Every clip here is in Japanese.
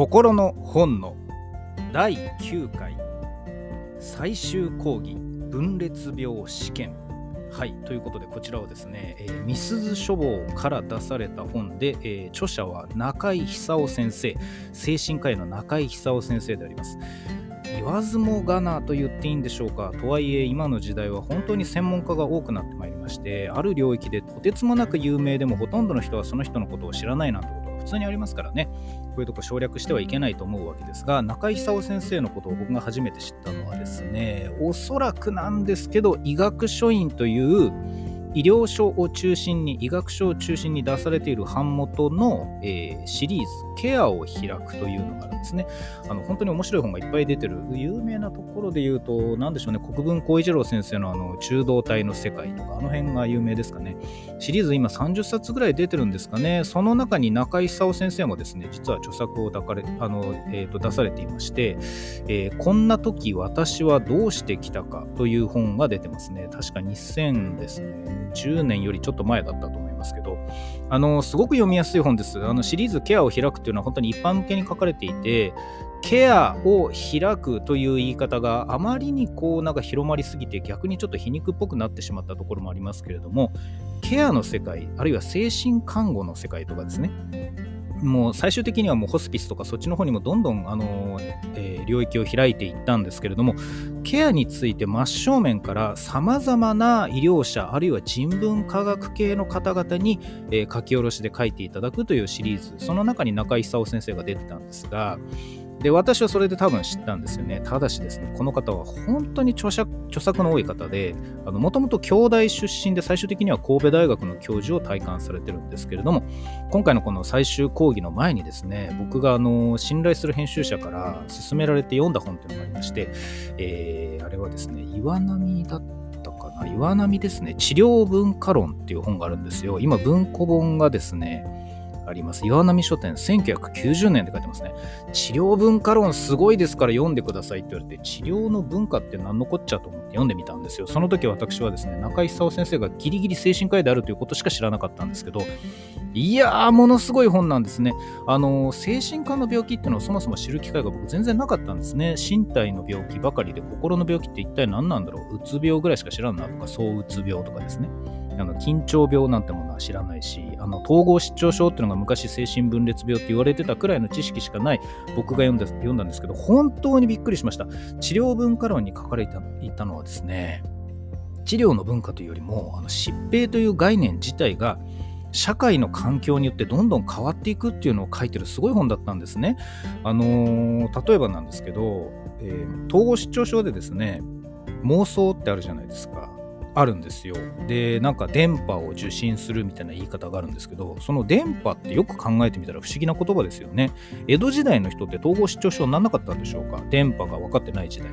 心の本の第9回最終講義分裂病試験。はいということでこちらはですね、えー、みすず書房から出された本で、えー、著者は中井久夫先生精神科医の中井久夫先生であります。言わずもがなと言っていいんでしょうか。とはいえ今の時代は本当に専門家が多くなってまいりましてある領域でとてつもなく有名でもほとんどの人はその人のことを知らないなと普通にありますからね。こういうとこ省略してはいけないと思うわけですが中井久夫先生のことを僕が初めて知ったのはですねおそらくなんですけど医学書院という医療書を中心に医学書を中心に出されている版元の、えー、シリーズ「ケアを開く」というのがあるんですね。あの本当に面白い本がいっぱい出てる有名なところで言うと何でしょうね国分光一郎先生のあの中道体の世界とかあの辺が有名ですかね。シリーズ今30冊ぐらい出てるんですかね。その中に中井久夫先生もですね実は著作をかれあの、えーと、出されていまして、えー、こんな時私はどうしてきたかという本が出てますね。確か2000ですね。10年よりちょっと前だったと思いますけど、あの、すごく読みやすい本です。あの、シリーズケアを開くというのは本当に一般向けに書かれていて、ケアを開くという言い方があまりにこうなんか広まりすぎて逆にちょっと皮肉っぽくなってしまったところもありますけれどもケアの世界あるいは精神看護の世界とかですねもう最終的にはもうホスピスとかそっちの方にもどんどん、あのえー、領域を開いていったんですけれどもケアについて真正面からさまざまな医療者あるいは人文科学系の方々に、えー、書き下ろしで書いていただくというシリーズその中に中井久夫先生が出てたんですがで、私はそれで多分知ったんですよね。ただしですね、この方は本当に著作著作の多い方で、もともと京大出身で最終的には神戸大学の教授を体感されてるんですけれども、今回のこの最終講義の前にですね、僕があの信頼する編集者から勧められて読んだ本っていうのがありまして、えー、あれはですね、岩波だったかな、岩波ですね、治療文化論っていう本があるんですよ。今、文庫本がですね、あります。岩波書店、1990年って書いてますね。治療文化論すごいですから読んでくださいって言われて、治療の文化って何のこっちゃと思って読んでみたんですよ。その時私はですね、中井久夫先生がギリギリ精神科医であるということしか知らなかったんですけど、いやー、ものすごい本なんですね。あの、精神科の病気っていうのをそもそも知る機会が僕全然なかったんですね。身体の病気ばかりで心の病気って一体何なんだろう。うつ病ぐらいしか知らんなとか、そううつ病とかですね。あの緊張病なんてものは知らないしあの統合失調症っていうのが昔精神分裂病って言われてたくらいの知識しかない僕が読んだ読んだんですけど本当にびっくりしました治療文化論に書かれていたのはですね治療の文化というよりもあの疾病という概念自体が社会の環境によってどんどん変わっていくっていうのを書いてるすごい本だったんですね。あのー、例えばなんですけど、えー、統合失調症でですね妄想ってあるじゃないですか。あるんですよ。で、なんか電波を受信するみたいな言い方があるんですけど、その電波ってよく考えてみたら不思議な言葉ですよね。江戸時代の人って統合失調症にならなかったんでしょうか？電波が分かってない時代。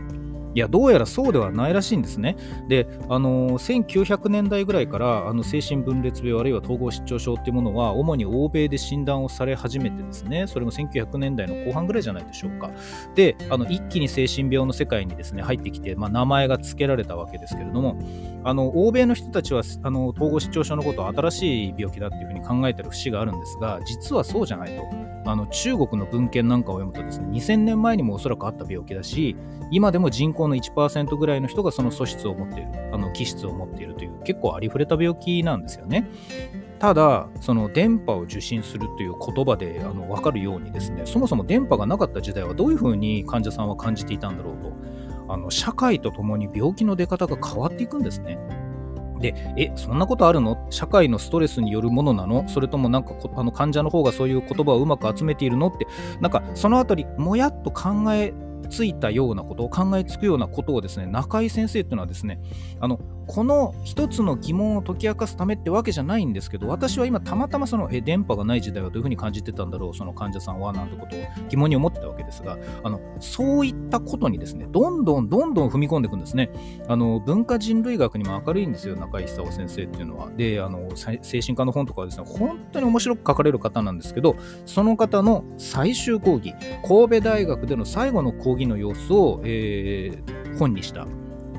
いや、どうやらそうではないらしいんですね。で、あの1900年代ぐらいからあの精神分裂病あるいは統合失調症っていうものは主に欧米で診断をされ始めてですね、それも1900年代の後半ぐらいじゃないでしょうか。で、あの一気に精神病の世界にですね、入ってきて、まあ、名前が付けられたわけですけれども、あの欧米の人たちはあの統合失調症のことを新しい病気だっていうふうに考えてる節があるんですが、実はそうじゃないと。あの中国の文献なんかを読むとですね、2000年前にもおそらくあった病気だし、今でも人口の1%ぐらいの人がその素質を持っている、あの気質を持っているという結構ありふれた病気なんですよね。ただ、その電波を受信するという言葉であの分かるようにですね、そもそも電波がなかった時代はどういうふうに患者さんは感じていたんだろうと、あの社会とともに病気の出方が変わっていくんですね。で、え、そんなことあるの？社会のストレスによるものなの？それともなんかあの患者の方がそういう言葉をうまく集めているの？って、なんかそのあたり、もやっと考えついたようなことを考えつくようなことをですね、中井先生っていうのはですね、あのこの一つの疑問を解き明かすためってわけじゃないんですけど、私は今たまたまそのえ電波がない時代はどういうふうに感じてたんだろう、その患者さんはなんてことを疑問に思ってたわけですが、あのそういったことにですね、どんどんどんどん踏み込んでいくんですね。あの文化人類学にも明るいんですよ、中井久夫先生っていうのは。で、あの精神科の本とかはですね、本当に面白く書かれる方なんですけど、その方の最終講義、神戸大学での最後の講義講義の様子を、えー、本にした。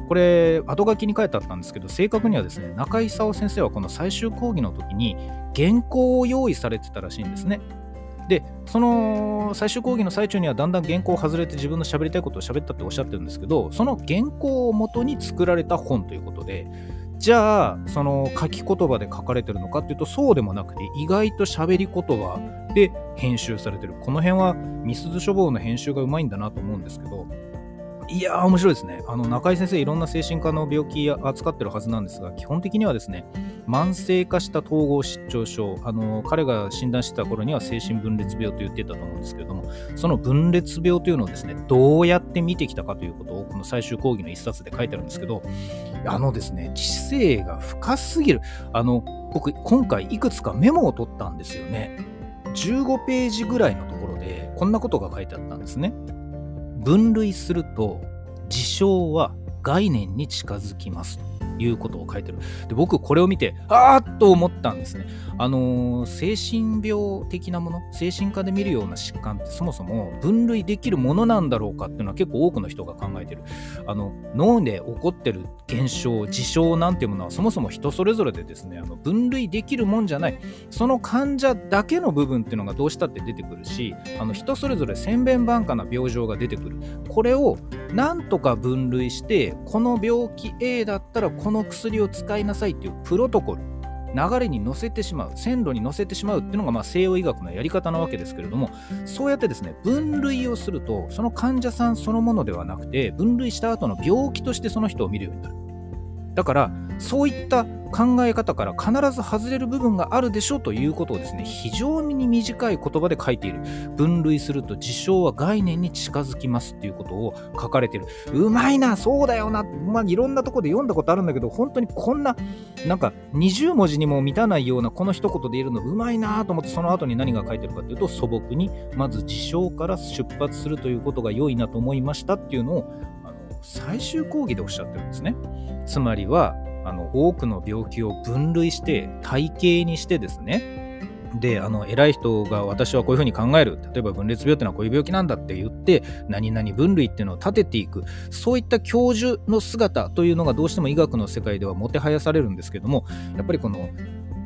これ、後書きに書いてあったんですけど、正確にはですね、中井功先生はこの最終講義の時に原稿を用意されてたらしいんですね。でその最終講義の最中にはだんだん原稿を外れて自分の喋りたいことを喋ったっておっしゃってるんですけどその原稿をもとに作られた本ということでじゃあその書き言葉で書かれてるのかっていうとそうでもなくて意外と喋り言葉で編集されてる。この辺はみすず書房の編集がうまいんだなと思うんですけどいやー、面白いですね。あの中井先生、いろんな精神科の病気扱ってるはずなんですが、基本的にはですね、慢性化した統合失調症、あの彼が診断してた頃には精神分裂病と言ってたと思うんですけれども、その分裂病というのをですね、どうやって見てきたかということを、この最終講義の一冊で書いてあるんですけど、あのですね、知性が深すぎる。あの、僕、今回いくつかメモを取ったんですよね。15ページぐらいのところで、こんなことが書いてあったんですね。分類すると事象は概念に近づきますということを書いてる。で僕これを見てああっと思ったんですね。あの、精神病的なもの精神科で見るような疾患ってそもそも分類できるものなんだろうかっていうのは結構多くの人が考えてる。あの脳で起こってる現象事象なんていうものはそもそも人それぞれでですねあの分類できるもんじゃない。その患者だけの部分っていうのがどうしたって出てくるしあの人それぞれ千変万化な病状が出てくる。これをなんとか分類してこの病気 A だったらこの薬を使いなさいっていうプロトコル。流れに乗せてしまう線路に乗せてしまうっていうのがまあ西洋医学のやり方なわけですけれどもそうやってですね分類をするとその患者さんそのものではなくて分類した後の病気としてその人を見るようになる。だからそういった考え方から必ず外れる部分があるでしょうということをですね非常に短い言葉で書いている。分類すると事象は概念に近づきますっていうことを書かれている。うまいなそうだよな。まあいろんなとこで読んだことあるんだけど本当にこんななんか20文字にも満たないようなこの一言で言えるのうまいなと思ってその後に何が書いてるかというと素朴にまず事象から出発するということが良いなと思いましたっていうのを最終講義でおっしゃってるんですね。つまりはあの多くの病気を分類して体系にしてですね。であの偉い人が私はこういうふうに考える。例えば分裂病っていうのはこういう病気なんだって言って何々分類っていうのを立てていく。そういった教授の姿というのがどうしても医学の世界ではもてはやされるんですけどもやっぱりこの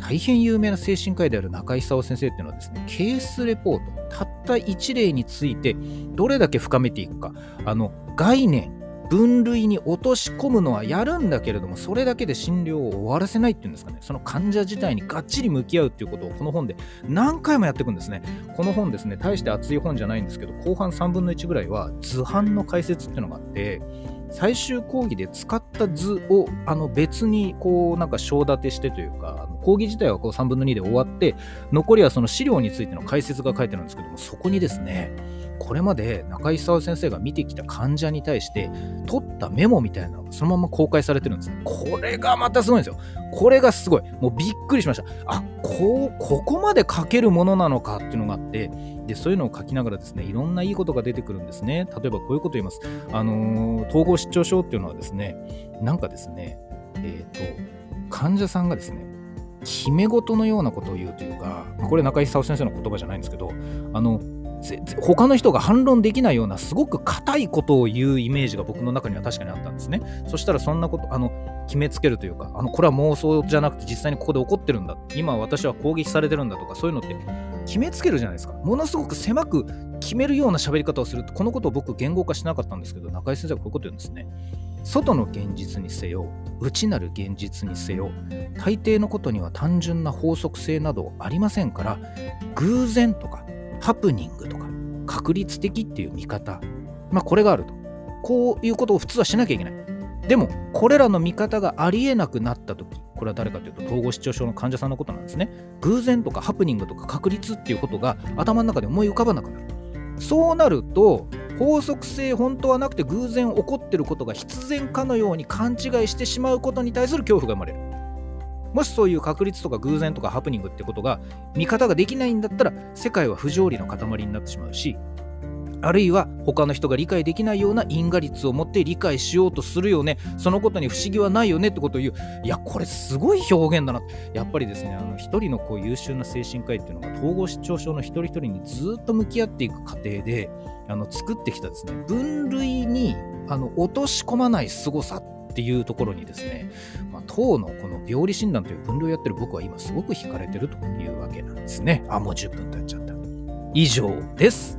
大変有名な精神科医である中井久先生っていうのはですねケースレポートたった1例についてどれだけ深めていくかあの概念分類に落とし込むのはやるんだけれどもそれだけで診療を終わらせないっていうんですかね。その患者自体にがっちり向き合うっていうことをこの本で。何回もやっていくんですね。この本ですね大して厚い本じゃないんですけど後半3分の1ぐらいは図版の解説っていうのがあって最終講義で使った図をあの別にこうなんか章立てしてというか講義自体はこう3分の2で終わって残りはその資料についての解説が書いてあるんですけどもそこにですねこれまで中井沢先生が見てきた患者に対して取ったメモみたいなのがそのまま公開されてるんですね。これがまたすごいんですよ。これがすごい。もうびっくりしました。あ、こう、ここまで書けるものなのかっていうのがあって、で、そういうのを書きながらですね、いろんないいことが出てくるんですね。例えばこういうこと言います。あのー、統合失調症っていうのはですね、なんかですね、えっ、ー、と、患者さんがですね、決め事のようなことを言うというか、これ中井久先生の言葉じゃないんですけど、あの、他の人が反論できないようなすごく硬いことを言うイメージが僕の中には確かにあったんですね。そしたらそんなこと、あの、決めつけるというか、あの、これは妄想じゃなくて実際にここで起こってるんだ。今私は攻撃されてるんだとか、そういうのって決めつけるじゃないですか。ものすごく狭く決めるような喋り方をすると、このことを僕言語化しなかったんですけど、中井先生はこういうこと言うんですね。外の現実にせよ、内なる現実にせよ、大抵のことには単純な法則性などありませんから、偶然とかハプニングとか確率的っていう見方、まあ、これがあると。こういうことを普通はしなきゃいけない。でもこれらの見方がありえなくなった時これは誰かというと統合失調症の患者さんのことなんですね。偶然とかハプニングとか確率っていうことが頭の中で思い浮かばなくなる。そうなると法則性本当はなくて偶然起こってることが必然かのように勘違いしてしまうことに対する恐怖が生まれる。もしそういう確率とか偶然とかハプニングってことが見方ができないんだったら世界は不条理の塊になってしまうしあるいは他の人が理解できないような因果率を持って理解しようとするよね。そのことに不思議はないよねってことを言う。いやこれすごい表現だな。やっぱりですねあの一人のこう優秀な精神科医っていうのが統合失調症の一人一人にずっと向き合っていく過程であの作ってきたですね分類にあの落とし込まない凄さ。っていうところにですね、まあ、糖のこの病理診断という分類をやってる僕は今すごく惹かれてるというわけなんですね。あ、もう10分経っちゃった。以上です。